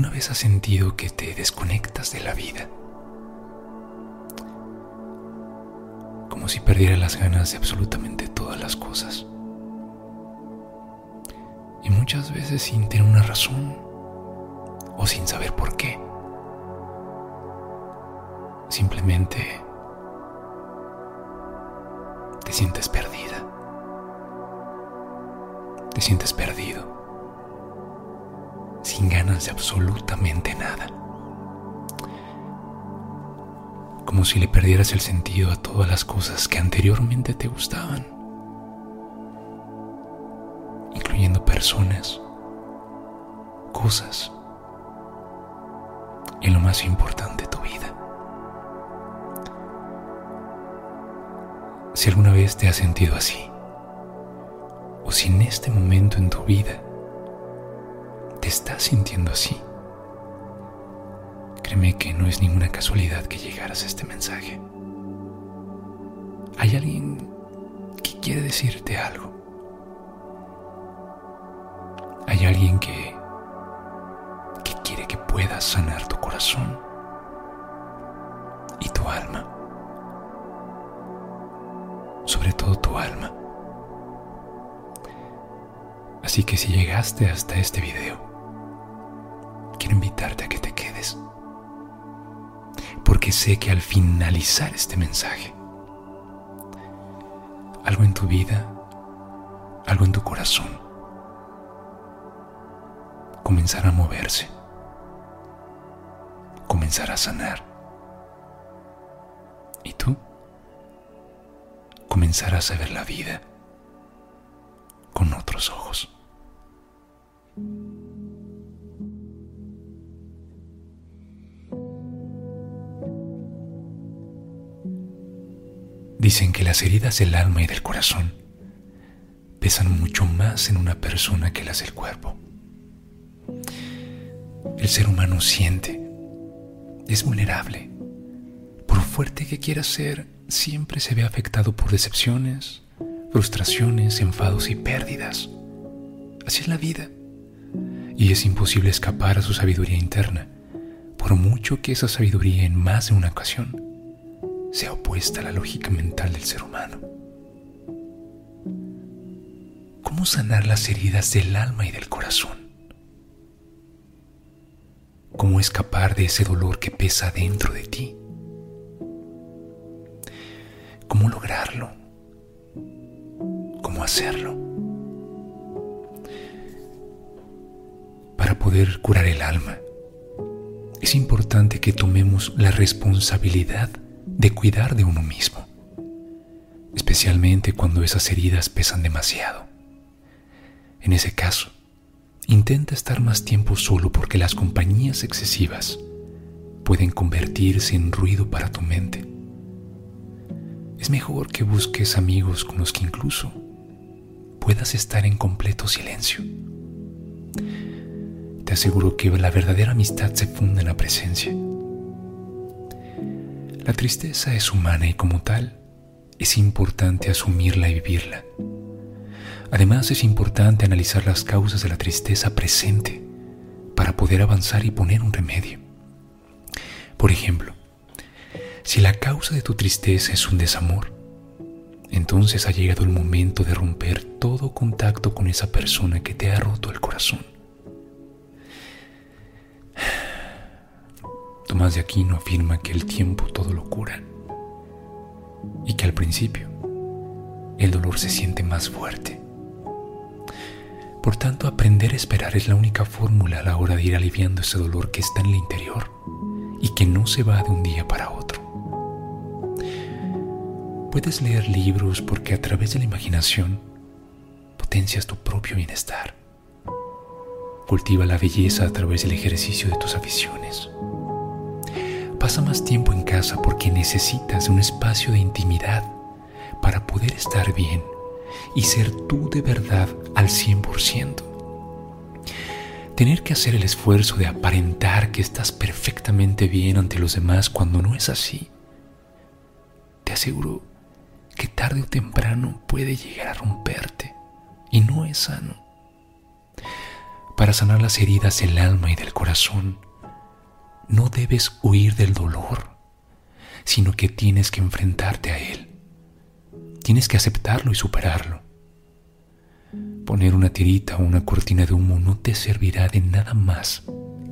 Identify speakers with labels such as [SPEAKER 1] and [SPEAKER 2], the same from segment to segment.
[SPEAKER 1] ¿Alguna vez has sentido que te desconectas de la vida? Como si perdiera las ganas de absolutamente todas las cosas. Y muchas veces sin tener una razón o sin saber por qué. Simplemente te sientes perdida. Te sientes perdido sin ganas de absolutamente nada. Como si le perdieras el sentido a todas las cosas que anteriormente te gustaban, incluyendo personas, cosas y lo más importante, tu vida. Si alguna vez te has sentido así, o si en este momento en tu vida estás sintiendo así, créeme que no es ninguna casualidad que llegaras a este mensaje. Hay alguien que quiere decirte algo. Hay alguien que, que quiere que puedas sanar tu corazón y tu alma. Sobre todo tu alma. Así que si llegaste hasta este video, a que te quedes. Porque sé que al finalizar este mensaje, algo en tu vida, algo en tu corazón, comenzará a moverse, comenzará a sanar. Y tú comenzarás a ver la vida Dicen que las heridas del alma y del corazón pesan mucho más en una persona que las del cuerpo. El ser humano siente, es vulnerable. Por fuerte que quiera ser, siempre se ve afectado por decepciones, frustraciones, enfados y pérdidas. Así es la vida. Y es imposible escapar a su sabiduría interna, por mucho que esa sabiduría en más de una ocasión sea opuesta a la lógica mental del ser humano. ¿Cómo sanar las heridas del alma y del corazón? ¿Cómo escapar de ese dolor que pesa dentro de ti? ¿Cómo lograrlo? ¿Cómo hacerlo? Para poder curar el alma, es importante que tomemos la responsabilidad de cuidar de uno mismo, especialmente cuando esas heridas pesan demasiado. En ese caso, intenta estar más tiempo solo porque las compañías excesivas pueden convertirse en ruido para tu mente. Es mejor que busques amigos con los que incluso puedas estar en completo silencio. Te aseguro que la verdadera amistad se funda en la presencia la tristeza es humana y como tal es importante asumirla y vivirla. Además es importante analizar las causas de la tristeza presente para poder avanzar y poner un remedio. Por ejemplo, si la causa de tu tristeza es un desamor, entonces ha llegado el momento de romper todo contacto con esa persona que te ha roto el corazón. Tomás de Aquino afirma que el tiempo todo lo cura y que al principio el dolor se siente más fuerte. Por tanto, aprender a esperar es la única fórmula a la hora de ir aliviando ese dolor que está en el interior y que no se va de un día para otro. Puedes leer libros porque a través de la imaginación potencias tu propio bienestar. Cultiva la belleza a través del ejercicio de tus aficiones. Pasa más tiempo en casa porque necesitas un espacio de intimidad para poder estar bien y ser tú de verdad al 100%. Tener que hacer el esfuerzo de aparentar que estás perfectamente bien ante los demás cuando no es así, te aseguro que tarde o temprano puede llegar a romperte y no es sano. para sanar las heridas del alma y del corazón, no debes huir del dolor, sino que tienes que enfrentarte a él. Tienes que aceptarlo y superarlo. Poner una tirita o una cortina de humo no te servirá de nada más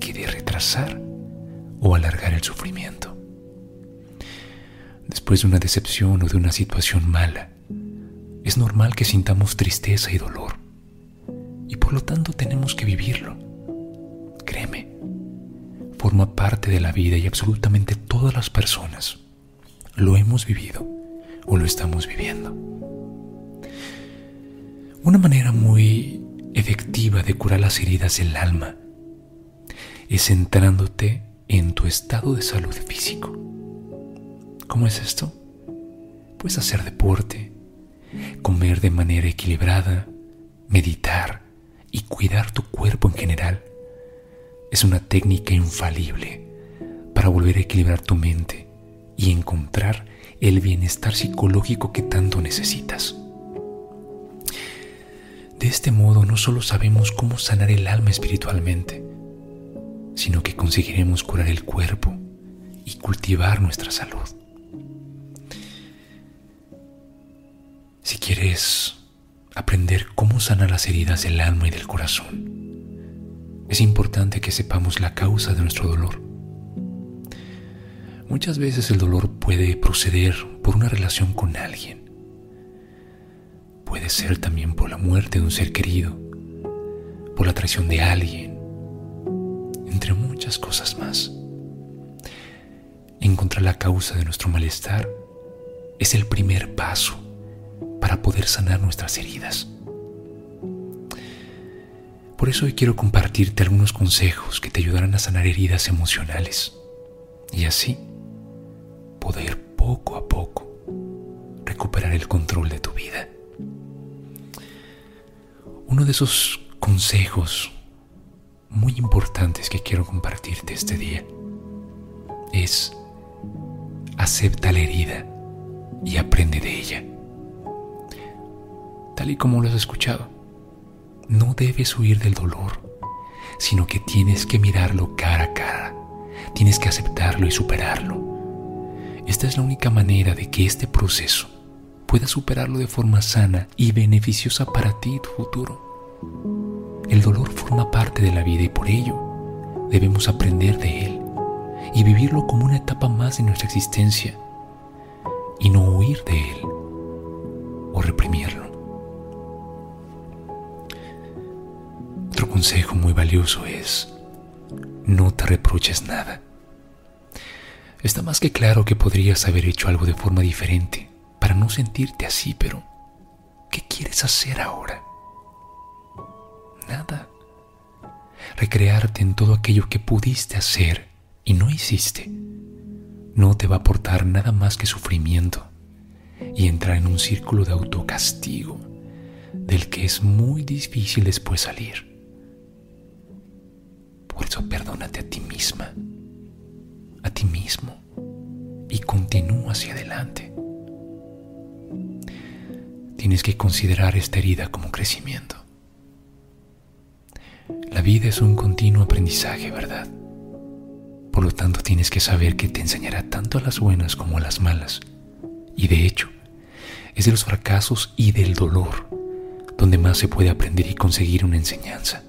[SPEAKER 1] que de retrasar o alargar el sufrimiento. Después de una decepción o de una situación mala, es normal que sintamos tristeza y dolor. Y por lo tanto tenemos que vivirlo. Forma parte de la vida y absolutamente todas las personas lo hemos vivido o lo estamos viviendo. Una manera muy efectiva de curar las heridas del alma es centrándote en tu estado de salud físico. ¿Cómo es esto? Puedes hacer deporte, comer de manera equilibrada, meditar y cuidar tu cuerpo en general. Es una técnica infalible para volver a equilibrar tu mente y encontrar el bienestar psicológico que tanto necesitas. De este modo no solo sabemos cómo sanar el alma espiritualmente, sino que conseguiremos curar el cuerpo y cultivar nuestra salud. Si quieres aprender cómo sanar las heridas del alma y del corazón, es importante que sepamos la causa de nuestro dolor. Muchas veces el dolor puede proceder por una relación con alguien. Puede ser también por la muerte de un ser querido, por la traición de alguien, entre muchas cosas más. Encontrar la causa de nuestro malestar es el primer paso para poder sanar nuestras heridas. Por eso hoy quiero compartirte algunos consejos que te ayudarán a sanar heridas emocionales y así poder poco a poco recuperar el control de tu vida. Uno de esos consejos muy importantes que quiero compartirte este día es acepta la herida y aprende de ella tal y como lo has escuchado. No debes huir del dolor, sino que tienes que mirarlo cara a cara, tienes que aceptarlo y superarlo. Esta es la única manera de que este proceso pueda superarlo de forma sana y beneficiosa para ti y tu futuro. El dolor forma parte de la vida y por ello debemos aprender de él y vivirlo como una etapa más de nuestra existencia y no huir de él o reprimirlo. Consejo muy valioso es, no te reproches nada. Está más que claro que podrías haber hecho algo de forma diferente para no sentirte así, pero ¿qué quieres hacer ahora? Nada. Recrearte en todo aquello que pudiste hacer y no hiciste no te va a aportar nada más que sufrimiento y entrar en un círculo de autocastigo del que es muy difícil después salir. Por perdónate a ti misma, a ti mismo y continúa hacia adelante. Tienes que considerar esta herida como crecimiento. La vida es un continuo aprendizaje, ¿verdad? Por lo tanto, tienes que saber que te enseñará tanto a las buenas como a las malas. Y de hecho, es de los fracasos y del dolor donde más se puede aprender y conseguir una enseñanza.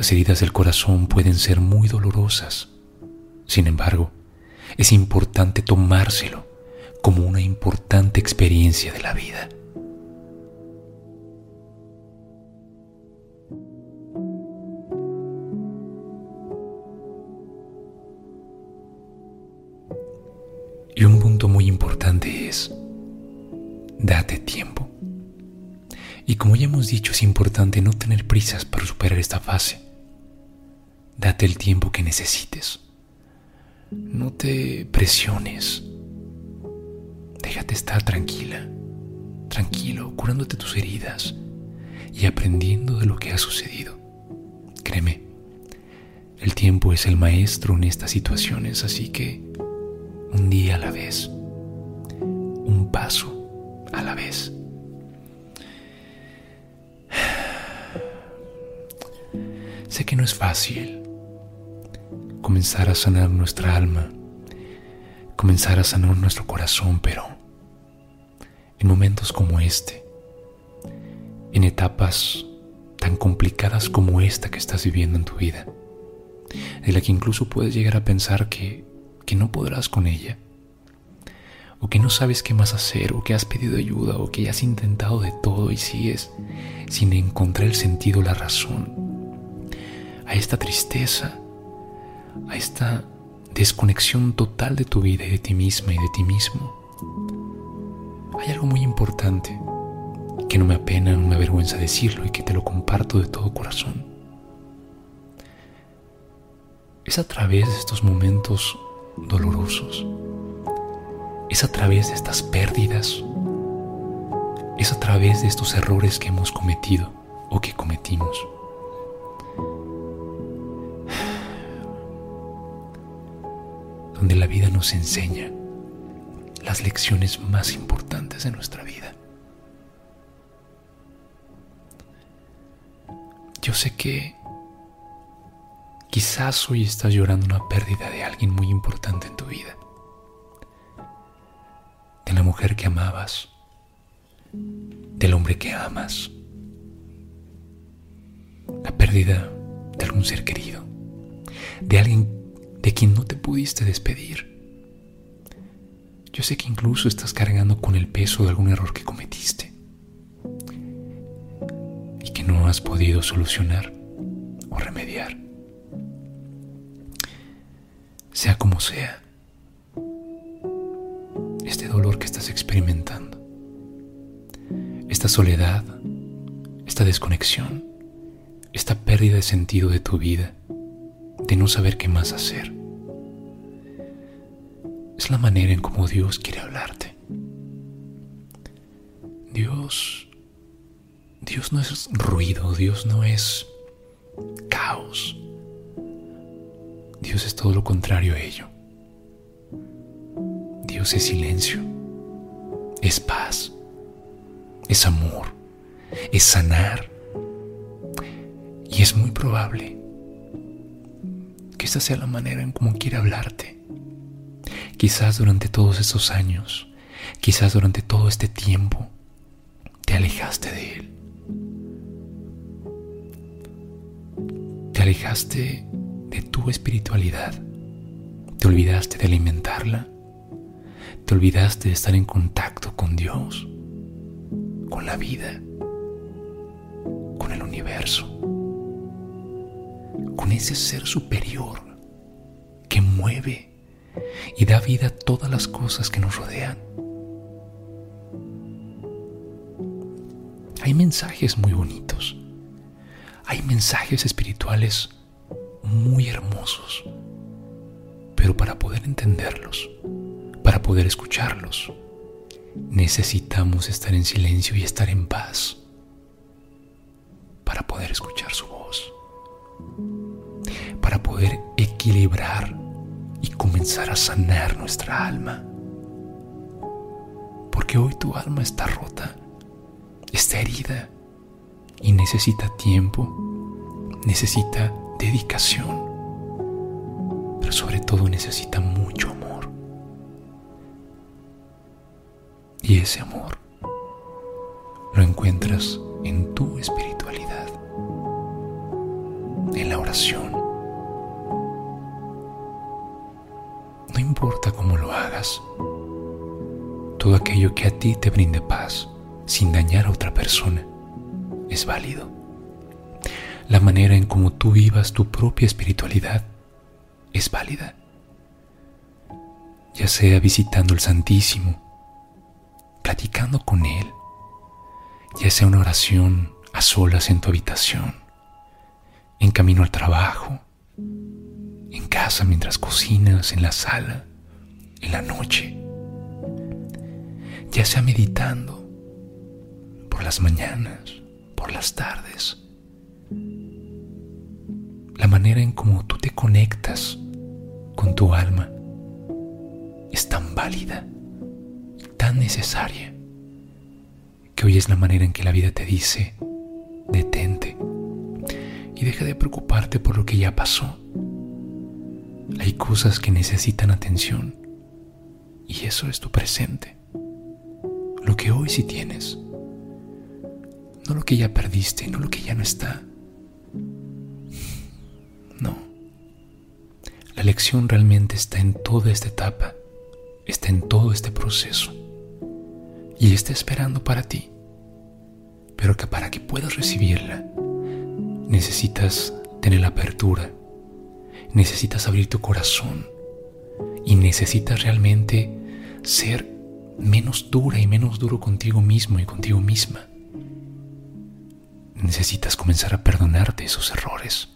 [SPEAKER 1] Las heridas del corazón pueden ser muy dolorosas. Sin embargo, es importante tomárselo como una importante experiencia de la vida. Y un punto muy importante es, date tiempo. Y como ya hemos dicho, es importante no tener prisas para superar esta fase. Date el tiempo que necesites. No te presiones. Déjate estar tranquila, tranquilo, curándote tus heridas y aprendiendo de lo que ha sucedido. Créeme, el tiempo es el maestro en estas situaciones, así que un día a la vez, un paso a la vez. Sé que no es fácil comenzar a sanar nuestra alma, comenzar a sanar nuestro corazón, pero en momentos como este, en etapas tan complicadas como esta que estás viviendo en tu vida, de la que incluso puedes llegar a pensar que, que no podrás con ella, o que no sabes qué más hacer, o que has pedido ayuda, o que has intentado de todo y sigues sin encontrar el sentido, la razón, a esta tristeza, a esta desconexión total de tu vida y de ti misma y de ti mismo. Hay algo muy importante que no me apena, no me avergüenza decirlo y que te lo comparto de todo corazón. Es a través de estos momentos dolorosos, es a través de estas pérdidas, es a través de estos errores que hemos cometido o que cometimos. Donde la vida nos enseña las lecciones más importantes de nuestra vida. Yo sé que quizás hoy estás llorando una pérdida de alguien muy importante en tu vida. De la mujer que amabas, del hombre que amas, la pérdida de algún ser querido, de alguien de quien no te pudiste despedir. Yo sé que incluso estás cargando con el peso de algún error que cometiste y que no has podido solucionar o remediar. Sea como sea, este dolor que estás experimentando, esta soledad, esta desconexión, esta pérdida de sentido de tu vida, de no saber qué más hacer, es la manera en cómo Dios quiere hablarte. Dios, Dios no es ruido, Dios no es caos. Dios es todo lo contrario a ello. Dios es silencio, es paz, es amor, es sanar. Y es muy probable esta sea la manera en cómo quiere hablarte. Quizás durante todos estos años, quizás durante todo este tiempo, te alejaste de Él. Te alejaste de tu espiritualidad. Te olvidaste de alimentarla. Te olvidaste de estar en contacto con Dios, con la vida, ese ser superior que mueve y da vida a todas las cosas que nos rodean. Hay mensajes muy bonitos, hay mensajes espirituales muy hermosos, pero para poder entenderlos, para poder escucharlos, necesitamos estar en silencio y estar en paz para poder escuchar su voz, equilibrar y comenzar a sanar nuestra alma. Porque hoy tu alma está rota, está herida y necesita tiempo, necesita dedicación, pero sobre todo necesita mucho amor. Y ese amor lo encuentras en tu espiritualidad, en la oración importa cómo lo hagas. Todo aquello que a ti te brinde paz sin dañar a otra persona es válido. La manera en cómo tú vivas tu propia espiritualidad es válida. Ya sea visitando el Santísimo, platicando con Él, ya sea una oración a solas en tu habitación, en camino al trabajo, en casa mientras cocinas, en la sala, en la noche, ya sea meditando por las mañanas, por las tardes. La manera en cómo tú te conectas con tu alma es tan válida, tan necesaria, que hoy es la manera en que la vida te dice, detente y deja de preocuparte por lo que ya pasó. Hay cosas que necesitan atención y eso es tu presente. Lo que hoy sí tienes. No lo que ya perdiste, no lo que ya no está. No. La lección realmente está en toda esta etapa, está en todo este proceso y está esperando para ti. Pero que para que puedas recibirla, necesitas tener la apertura, necesitas abrir tu corazón y necesitas realmente ser menos dura y menos duro contigo mismo y contigo misma. Necesitas comenzar a perdonarte esos errores.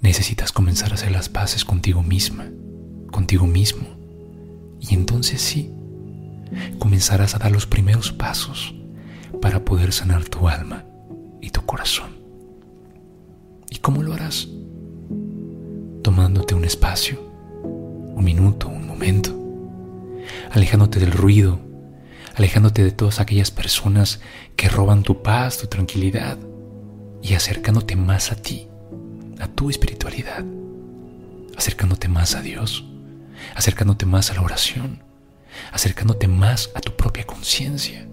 [SPEAKER 1] Necesitas comenzar a hacer las paces contigo misma, contigo mismo. Y entonces sí, comenzarás a dar los primeros pasos para poder sanar tu alma y tu corazón. ¿Y cómo lo harás? Tomándote un espacio, un minuto, un momento, alejándote del ruido, alejándote de todas aquellas personas que roban tu paz, tu tranquilidad y acercándote más a ti, a tu espiritualidad, acercándote más a Dios, acercándote más a la oración, acercándote más a tu propia conciencia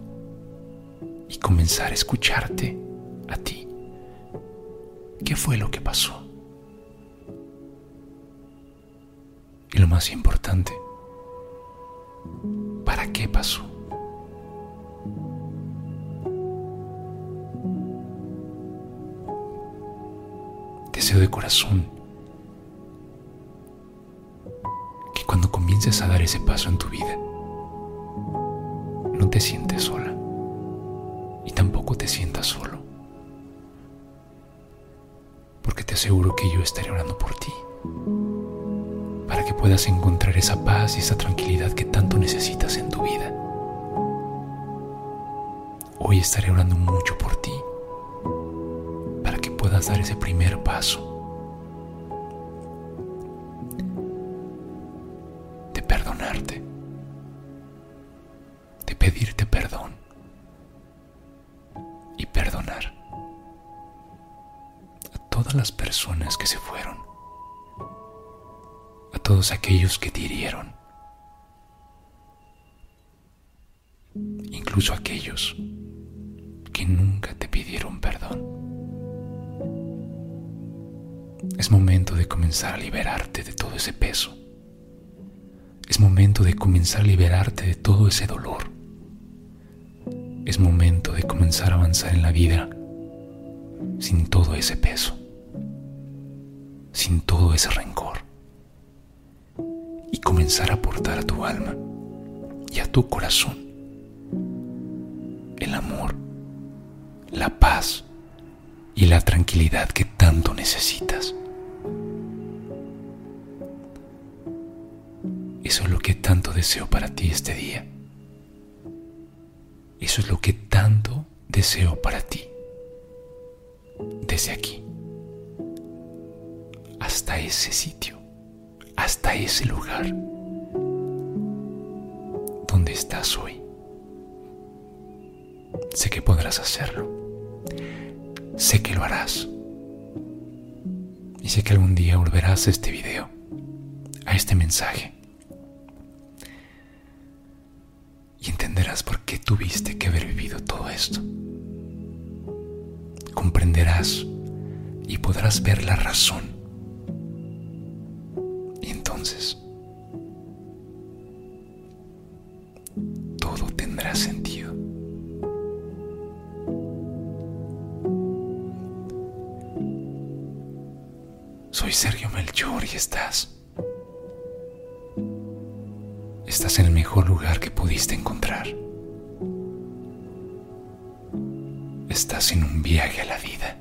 [SPEAKER 1] y comenzar a escucharte a ti. ¿Qué fue lo que pasó? Y lo más importante, ¿para qué pasó? Deseo de corazón que cuando comiences a dar ese paso en tu vida, no te sientes sola y tampoco te sientas solo. Porque te aseguro que yo estaré orando por ti, para que puedas encontrar esa paz y esa tranquilidad que tanto necesitas en tu vida. Hoy estaré orando mucho por ti, para que puedas dar ese primer paso. Las personas que se fueron, a todos aquellos que te hirieron, incluso aquellos que nunca te pidieron perdón. Es momento de comenzar a liberarte de todo ese peso. Es momento de comenzar a liberarte de todo ese dolor. Es momento de comenzar a avanzar en la vida sin todo ese peso sin todo ese rencor comenzar a aportar a tu alma y a tu corazón el amor, la paz y la tranquilidad que tanto necesitas. Eso es lo que tanto deseo para ti este día. Eso es lo que tanto deseo para ti desde aquí hasta ese sitio, hasta ese lugar donde estás hoy. Sé que podrás hacerlo. Sé que lo harás. Y sé que algún día volverás a este video, a este mensaje. Y entenderás por qué tuviste que haber vivido todo esto. Comprenderás y podrás ver la razón Estás en el mejor lugar que pudiste encontrar. Estás en un viaje a la vida.